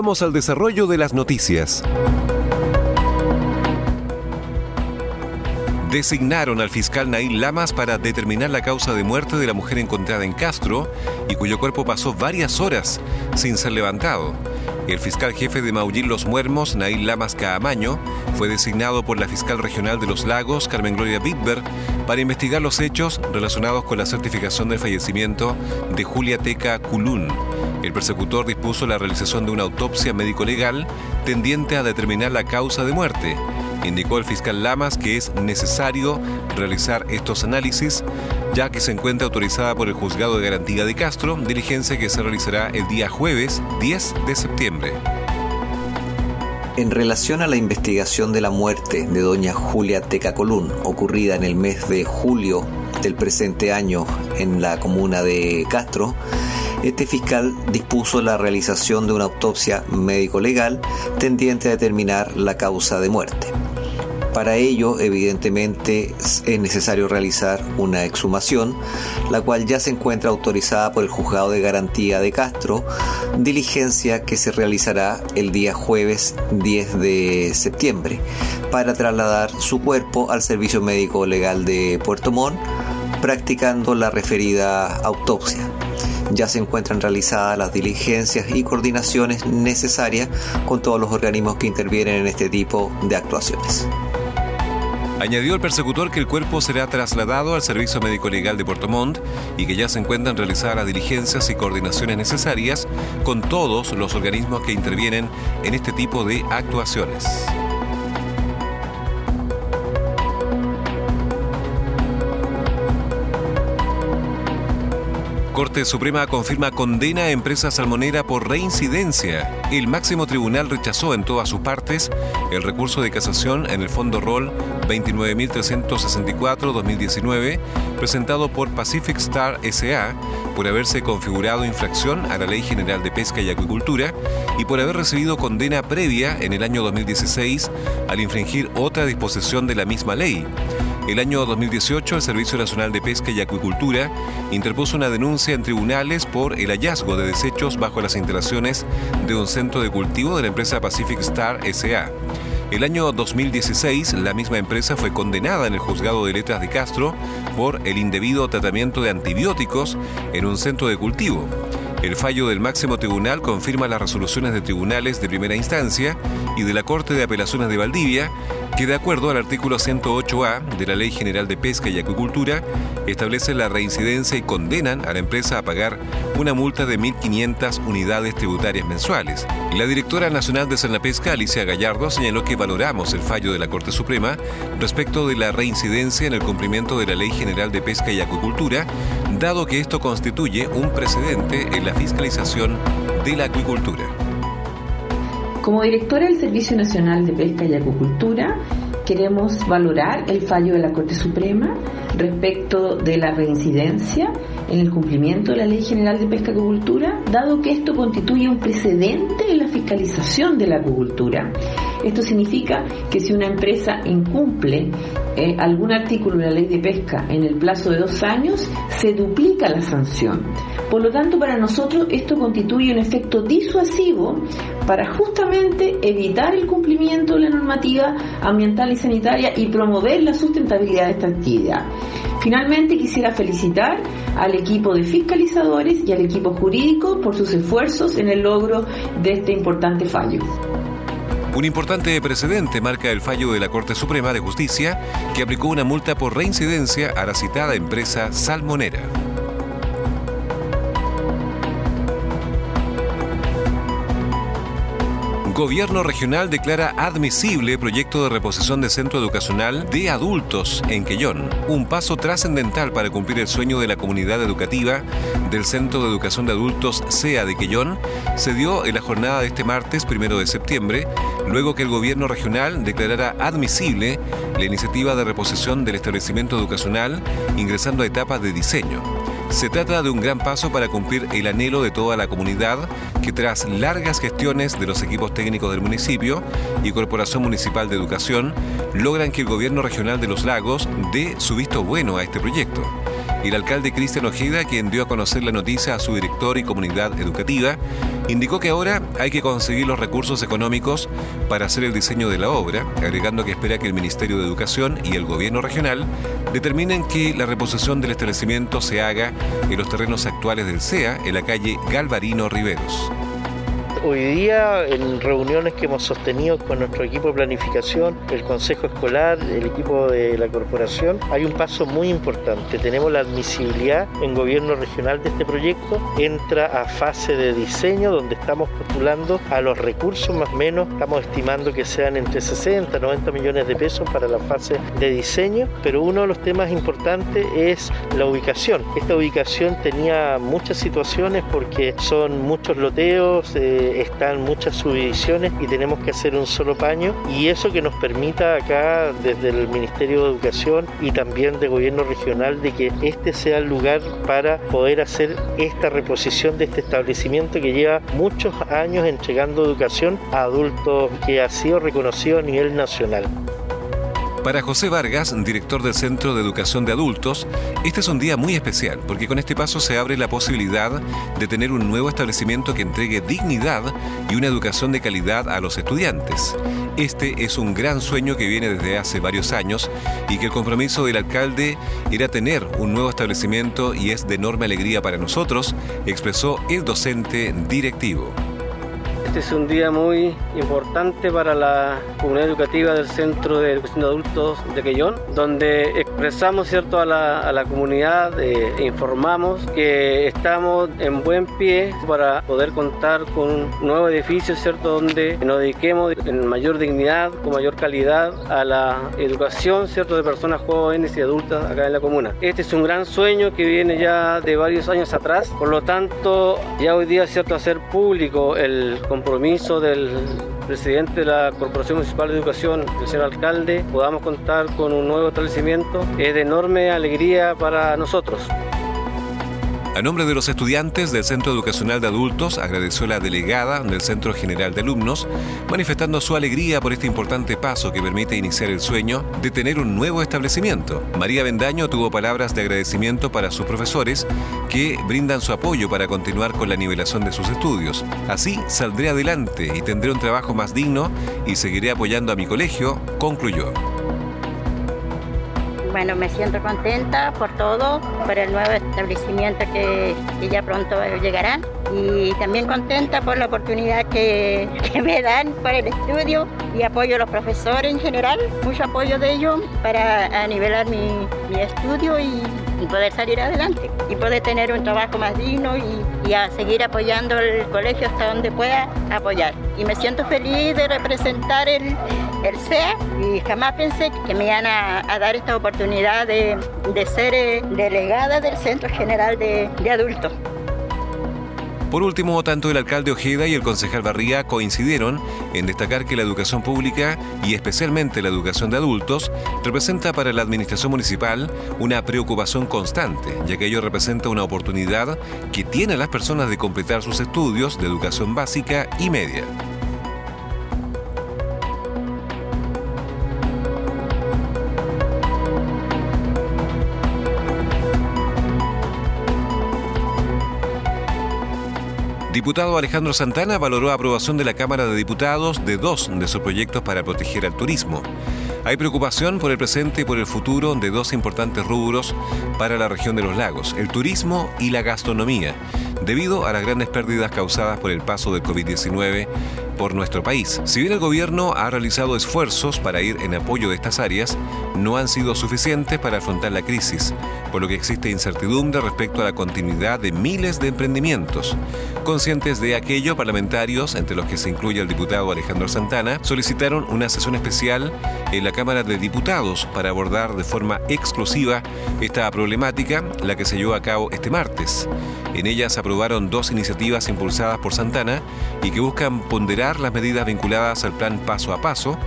Vamos al desarrollo de las noticias. Designaron al fiscal Nail Lamas para determinar la causa de muerte de la mujer encontrada en Castro y cuyo cuerpo pasó varias horas sin ser levantado. El fiscal jefe de Maullín Los Muermos, Nail Lamas Caamaño, fue designado por la fiscal regional de Los Lagos, Carmen Gloria Bitber, para investigar los hechos relacionados con la certificación del fallecimiento de Julia Teca Culún. El persecutor dispuso la realización de una autopsia médico-legal tendiente a determinar la causa de muerte. Indicó el fiscal Lamas que es necesario realizar estos análisis ya que se encuentra autorizada por el Juzgado de Garantía de Castro, diligencia que se realizará el día jueves 10 de septiembre. En relación a la investigación de la muerte de doña Julia Tecacolún, ocurrida en el mes de julio del presente año en la comuna de Castro, este fiscal dispuso la realización de una autopsia médico-legal tendiente a determinar la causa de muerte. Para ello, evidentemente, es necesario realizar una exhumación, la cual ya se encuentra autorizada por el Juzgado de Garantía de Castro, diligencia que se realizará el día jueves 10 de septiembre, para trasladar su cuerpo al Servicio Médico Legal de Puerto Montt, practicando la referida autopsia ya se encuentran realizadas las diligencias y coordinaciones necesarias con todos los organismos que intervienen en este tipo de actuaciones. Añadió el persecutor que el cuerpo será trasladado al Servicio Médico Legal de Puerto Montt y que ya se encuentran realizadas las diligencias y coordinaciones necesarias con todos los organismos que intervienen en este tipo de actuaciones. Corte Suprema confirma condena a empresa salmonera por reincidencia. El máximo tribunal rechazó en todas sus partes el recurso de casación en el fondo rol 29.364-2019 presentado por Pacific Star SA por haberse configurado infracción a la Ley General de Pesca y Acuicultura y por haber recibido condena previa en el año 2016 al infringir otra disposición de la misma ley. El año 2018, el Servicio Nacional de Pesca y Acuicultura interpuso una denuncia en tribunales por el hallazgo de desechos bajo las instalaciones de un centro de cultivo de la empresa Pacific Star SA. El año 2016, la misma empresa fue condenada en el juzgado de letras de Castro por el indebido tratamiento de antibióticos en un centro de cultivo. El fallo del máximo tribunal confirma las resoluciones de tribunales de primera instancia y de la Corte de Apelaciones de Valdivia, que de acuerdo al artículo 108A de la Ley General de Pesca y Acuicultura, establece la reincidencia y condenan a la empresa a pagar una multa de 1.500 unidades tributarias mensuales. La directora nacional de Pesca, Alicia Gallardo, señaló que valoramos el fallo de la Corte Suprema respecto de la reincidencia en el cumplimiento de la Ley General de Pesca y Acuicultura, dado que esto constituye un precedente en la fiscalización de la acuicultura. Como directora del Servicio Nacional de Pesca y Acuicultura, queremos valorar el fallo de la Corte Suprema respecto de la reincidencia en el cumplimiento de la Ley General de Pesca y Acuicultura, dado que esto constituye un precedente en la fiscalización de la acuicultura. Esto significa que si una empresa incumple eh, algún artículo de la ley de pesca en el plazo de dos años, se duplica la sanción. Por lo tanto, para nosotros esto constituye un efecto disuasivo para justamente evitar el cumplimiento de la normativa ambiental y sanitaria y promover la sustentabilidad de esta actividad. Finalmente quisiera felicitar al equipo de fiscalizadores y al equipo jurídico por sus esfuerzos en el logro de este importante fallo. Un importante precedente marca el fallo de la Corte Suprema de Justicia que aplicó una multa por reincidencia a la citada empresa salmonera. Gobierno regional declara admisible proyecto de reposición de centro educacional de adultos en Quellón, un paso trascendental para cumplir el sueño de la comunidad educativa del Centro de Educación de Adultos SEA de Quellón, se dio en la jornada de este martes, primero de septiembre, luego que el gobierno regional declarara admisible la iniciativa de reposición del establecimiento educacional ingresando a etapas de diseño. Se trata de un gran paso para cumplir el anhelo de toda la comunidad que tras largas gestiones de los equipos técnicos del municipio y Corporación Municipal de Educación logran que el gobierno regional de los lagos dé su visto bueno a este proyecto el alcalde Cristian Ojeda, quien dio a conocer la noticia a su director y comunidad educativa, indicó que ahora hay que conseguir los recursos económicos para hacer el diseño de la obra, agregando que espera que el Ministerio de Educación y el gobierno regional determinen que la reposición del establecimiento se haga en los terrenos actuales del CEA, en la calle Galvarino Riveros. Hoy día, en reuniones que hemos sostenido con nuestro equipo de planificación, el Consejo Escolar, el equipo de la corporación, hay un paso muy importante. Tenemos la admisibilidad en gobierno regional de este proyecto, entra a fase de diseño donde estamos postulando a los recursos más o menos, estamos estimando que sean entre 60 y 90 millones de pesos para la fase de diseño, pero uno de los temas importantes es la ubicación. Esta ubicación tenía muchas situaciones porque son muchos loteos, eh, están muchas subdivisiones y tenemos que hacer un solo paño y eso que nos permita acá desde el Ministerio de Educación y también de Gobierno Regional de que este sea el lugar para poder hacer esta reposición de este establecimiento que lleva muchos años entregando educación a adultos que ha sido reconocido a nivel nacional. Para José Vargas, director del Centro de Educación de Adultos, este es un día muy especial porque con este paso se abre la posibilidad de tener un nuevo establecimiento que entregue dignidad y una educación de calidad a los estudiantes. Este es un gran sueño que viene desde hace varios años y que el compromiso del alcalde era tener un nuevo establecimiento y es de enorme alegría para nosotros, expresó el docente directivo. Este es un día muy importante para la comunidad educativa del Centro de Educación de Adultos de Quellón, donde expresamos cierto, a, la, comunidad e informamos que estamos en buen pie para poder contar con un nuevo edificio cierto, donde nos dediquemos en mayor dignidad, con mayor calidad a la educación cierto, de personas jóvenes y adultas acá en la comuna. Este es un gran sueño que viene ya de varios años atrás, por lo tanto ya hoy día cierto hacer público el compromiso del presidente de la Corporación Municipal de Educación, el señor alcalde, podamos contar con un nuevo establecimiento es de enorme alegría para nosotros. A nombre de los estudiantes del Centro Educacional de Adultos, agradeció la delegada del Centro General de Alumnos, manifestando su alegría por este importante paso que permite iniciar el sueño de tener un nuevo establecimiento. María Bendaño tuvo palabras de agradecimiento para sus profesores que brindan su apoyo para continuar con la nivelación de sus estudios. Así saldré adelante y tendré un trabajo más digno y seguiré apoyando a mi colegio, concluyó. Bueno, me siento contenta por todo, por el nuevo establecimiento que, ya pronto llegará y también contenta por la oportunidad que, me dan para el estudio y apoyo a los profesores en general, mucho apoyo de ellos para nivelar mi, estudio y, poder salir adelante y poder tener un trabajo más digno y, a seguir apoyando el colegio hasta donde pueda apoyar. Y me siento feliz de representar el, el CEA y jamás pensé que me iban a, dar esta oportunidad de, ser eh, delegada del Centro General de, de Adultos. Por último, tanto el alcalde Ojeda y el concejal Barría coincidieron en destacar que la educación pública y especialmente la educación de adultos representa para la administración municipal una preocupación constante, ya que ello representa una oportunidad que tienen las personas de completar sus estudios de educación básica y media. Diputado Alejandro Santana valoró aprobación de la Cámara de Diputados de dos de sus proyectos para proteger al turismo. Hay preocupación por el presente y por el futuro de dos importantes rubros para la región de los lagos, el turismo y la gastronomía, debido a las grandes pérdidas causadas por el paso del COVID-19 por nuestro país. Si bien el gobierno ha realizado esfuerzos para ir en apoyo de estas áreas, no han sido suficientes para afrontar la crisis, por lo que existe incertidumbre respecto a la continuidad de miles de emprendimientos. Conscientes de aquello, parlamentarios, entre los que se incluye el diputado Alejandro Santana, solicitaron una sesión especial en la Cámara de Diputados para abordar de forma exclusiva esta problemática, la que se llevó a cabo este martes. En ella se aprobaron dos iniciativas impulsadas por Santana y que buscan ponderar las medidas vinculadas al plan paso a paso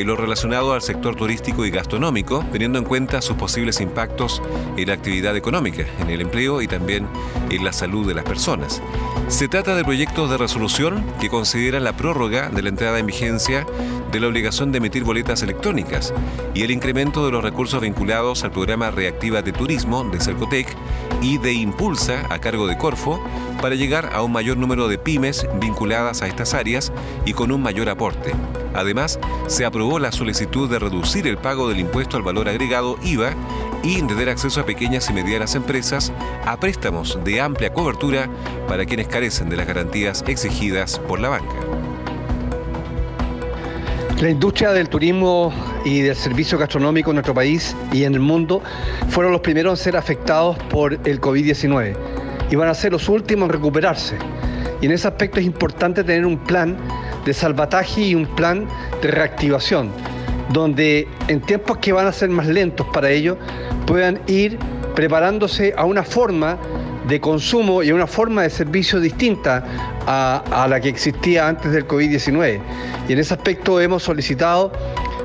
en lo relacionado al sector turístico y gastronómico, teniendo en cuenta sus posibles impactos en la actividad económica, en el empleo y también en la salud de las personas. Se trata de proyectos de resolución que consideran la prórroga de la entrada en vigencia de la obligación de emitir boletas electrónicas y el incremento de los recursos vinculados al programa Reactiva de Turismo de Cercotec y de Impulsa a cargo de Corfo para llegar a un mayor número de pymes vinculadas a estas áreas y con un mayor aporte. Además, se aprobó la solicitud de reducir el pago del impuesto al valor agregado IVA y de dar acceso a pequeñas y medianas empresas a préstamos de amplia cobertura para quienes carecen de las garantías exigidas por la banca. La industria del turismo y del servicio gastronómico en nuestro país y en el mundo fueron los primeros en ser afectados por el COVID-19 y van a ser los últimos en recuperarse. Y en ese aspecto es importante tener un plan de salvataje y un plan de reactivación, donde en tiempos que van a ser más lentos para ellos puedan ir preparándose a una forma de consumo y a una forma de servicio distinta a, la que existía antes del COVID-19. Y en ese aspecto hemos solicitado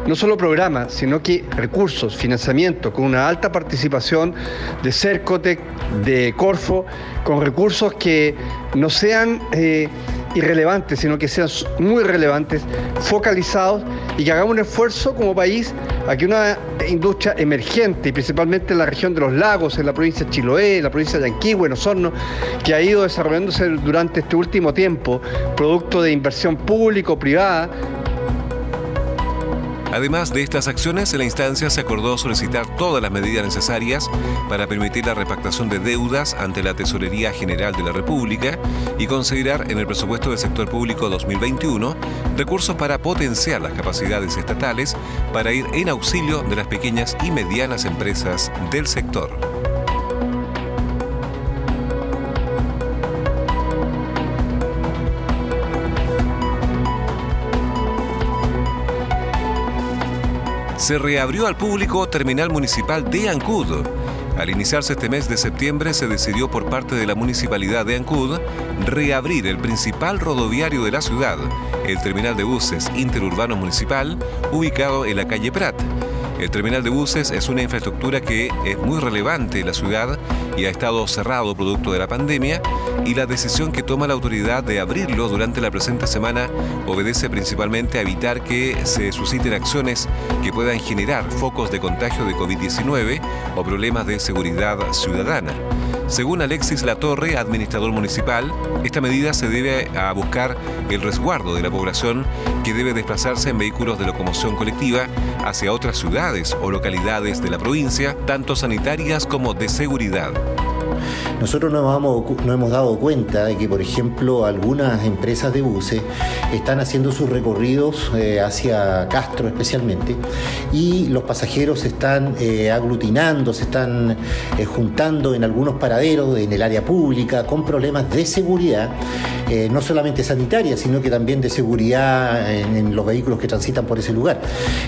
no solo programas, sino que recursos, financiamiento, con una alta participación de Cercotec, de Corfo, con recursos que no sean eh, irrelevantes, sino que sean muy relevantes, focalizados y que hagamos un esfuerzo como país a que una industria emergente, y principalmente en la región de los lagos, en la provincia de Chiloé, en la provincia de Yanquihue, en Osorno, que ha ido desarrollándose durante este último tiempo, producto de inversión público-privada, Además de estas acciones, en la instancia se acordó solicitar todas las medidas necesarias para permitir la repactación de deudas ante la Tesorería General de la República y considerar en el presupuesto del sector público 2021 recursos para potenciar las capacidades estatales para ir en auxilio de las pequeñas y medianas empresas del sector. Se reabrió al público Terminal Municipal de Ancud. Al iniciarse este mes de septiembre se decidió por parte de la Municipalidad de Ancud reabrir el principal rodoviario de la ciudad, el Terminal de Buses Interurbano Municipal, ubicado en la calle Prat. El terminal de buses es una infraestructura que es muy relevante en la ciudad y ha estado cerrado producto de la pandemia y la decisión que toma la autoridad de abrirlo durante la presente semana obedece principalmente a evitar que se susciten acciones que puedan generar focos de contagio de COVID-19 o problemas de seguridad ciudadana. Según Alexis Latorre, administrador municipal, esta medida se debe a buscar el resguardo de la población que debe desplazarse en vehículos de locomoción colectiva hacia otras ciudades o localidades de la provincia, tanto sanitarias como de seguridad. Nosotros nos hemos, dado cuenta de que, por ejemplo, algunas empresas de buses están haciendo sus recorridos eh, hacia Castro especialmente y los pasajeros se están eh, aglutinando, se están eh, juntando en algunos paraderos en el área pública con problemas de seguridad, no solamente sanitaria, sino que también de seguridad en, en los vehículos que transitan por ese lugar.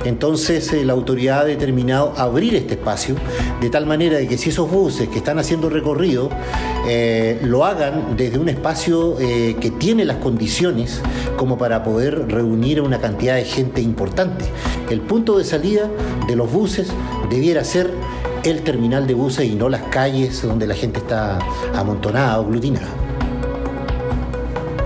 Entonces la autoridad ha determinado abrir este espacio de tal manera de que si esos buses que están haciendo recorrido eh, lo hagan desde un espacio eh, que tiene las condiciones como para poder reunir a una cantidad de gente importante. El punto de salida de los buses debiera ser el terminal de buses y no las calles donde la gente está amontonada o aglutinada.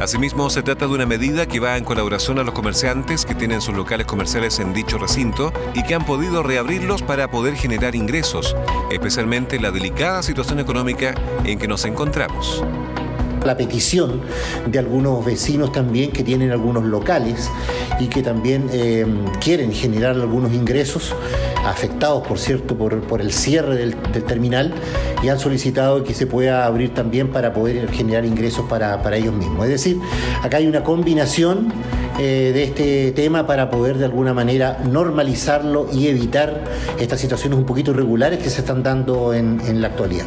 Asimismo, se trata de una medida que va en colaboración a los comerciantes que tienen sus locales comerciales en dicho recinto y que han podido reabrirlos para poder generar ingresos, especialmente la delicada situación económica en que nos encontramos la petición de algunos vecinos también que tienen algunos locales y que también eh, quieren generar algunos ingresos afectados, por cierto, por, el cierre del, terminal y han solicitado que se pueda abrir también para poder generar ingresos para, para ellos mismos. Es decir, acá hay una combinación eh, de este tema para poder de alguna manera normalizarlo y evitar estas situaciones un poquito irregulares que se están dando en, en la actualidad.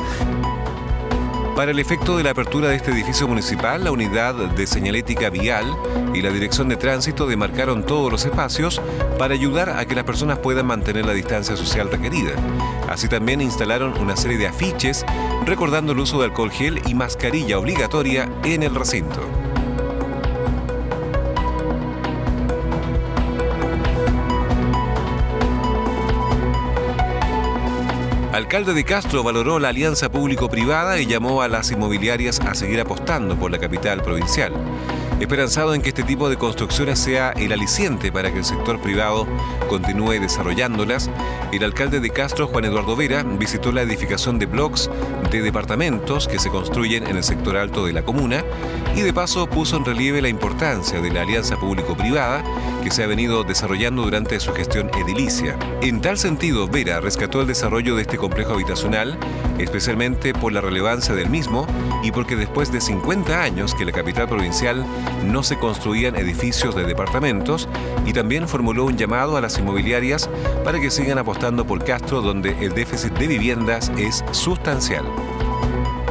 Para el efecto de la apertura de este edificio municipal, la unidad de señalética vial y la dirección de tránsito demarcaron todos los espacios para ayudar a que las personas puedan mantener la distancia social requerida. Así también instalaron una serie de afiches recordando el uso de alcohol gel y mascarilla obligatoria en el recinto. Alcalde de Castro valoró la alianza público-privada y llamó a las inmobiliarias a seguir apostando por la capital provincial. Esperanzado en que este tipo de construcciones sea el aliciente para que el sector privado continúe desarrollándolas, el alcalde de Castro, Juan Eduardo Vera, visitó la edificación de bloques de departamentos que se construyen en el sector alto de la comuna y de paso puso en relieve la importancia de la alianza público-privada que se ha venido desarrollando durante su gestión edilicia. En tal sentido, Vera rescató el desarrollo de este complejo habitacional, especialmente por la relevancia del mismo y porque después de 50 años que la capital provincial no se construían edificios de departamentos y también formuló un llamado a las inmobiliarias para que sigan apostando por Castro donde el déficit de viviendas es sustancial.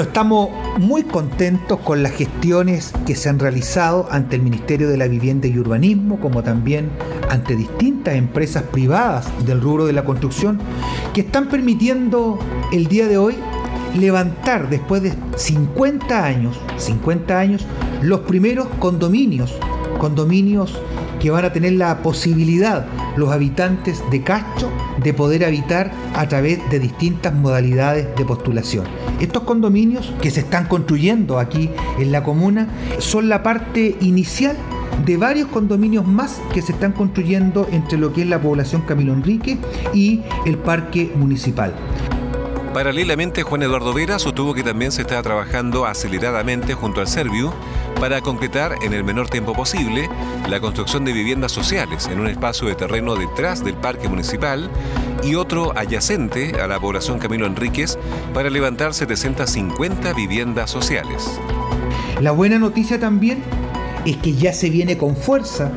Estamos muy contentos con las gestiones que se han realizado ante el Ministerio de la Vivienda y Urbanismo, como también ante distintas empresas privadas del rubro de la construcción, que están permitiendo el día de hoy levantar después de 50 años, 50 años, los primeros condominios, condominios que van a tener la posibilidad los habitantes de Castro de poder habitar a través de distintas modalidades de postulación. Estos condominios que se están construyendo aquí en la comuna son la parte inicial de varios condominios más que se están construyendo entre lo que es la población Camilo Enrique y el parque municipal. Paralelamente, Juan Eduardo Vera sostuvo que también se está trabajando aceleradamente junto al Serviu para concretar en el menor tiempo posible la construcción de viviendas sociales en un espacio de terreno detrás del parque municipal y otro adyacente a la población Camilo Enríquez para levantar 750 viviendas sociales. La buena noticia también es que ya se viene con fuerza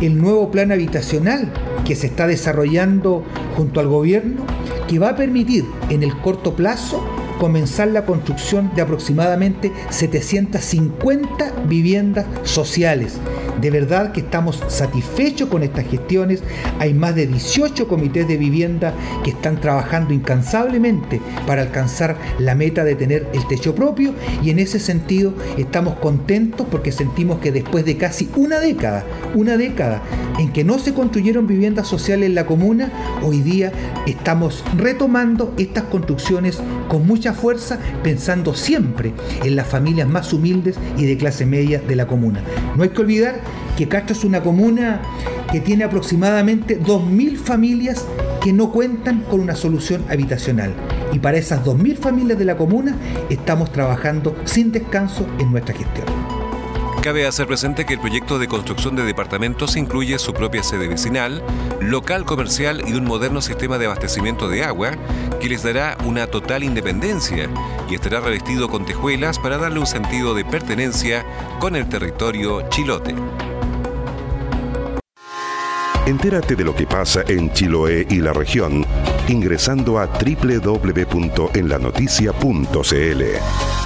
el nuevo plan habitacional que se está desarrollando junto al gobierno que va a permitir en el corto plazo comenzar la construcción de aproximadamente 750 viviendas sociales de verdad que estamos satisfechos con estas gestiones. Hay más de 18 comités de vivienda que están trabajando incansablemente para alcanzar la meta de tener el techo propio y en ese sentido estamos contentos porque sentimos que después de casi una década, una década en que no se construyeron viviendas sociales en la comuna, hoy día estamos retomando estas construcciones con mucha fuerza, pensando siempre en las familias más humildes y de clase media de la comuna. No hay que olvidar que Castro es una comuna que tiene aproximadamente 2.000 familias que no cuentan con una solución habitacional. Y para esas 2.000 familias de la comuna estamos trabajando sin descanso en nuestra gestión. Cabe hacer presente que el proyecto de construcción de departamentos incluye su propia sede vecinal, local comercial y un moderno sistema de abastecimiento de agua que les dará una total independencia y estará revestido con tejuelas para darle un sentido de pertenencia con el territorio chilote. Entérate de lo que pasa en Chiloé y la región ingresando a www.enlanoticia.cl.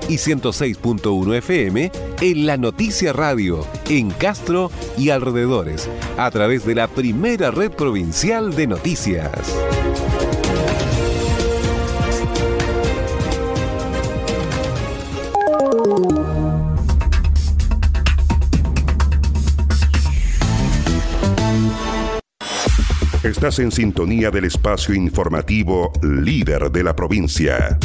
y 106.1 FM en La Noticia Radio en Castro y alrededores a través de la primera red provincial de noticias. Estás en sintonía del espacio informativo líder de la provincia.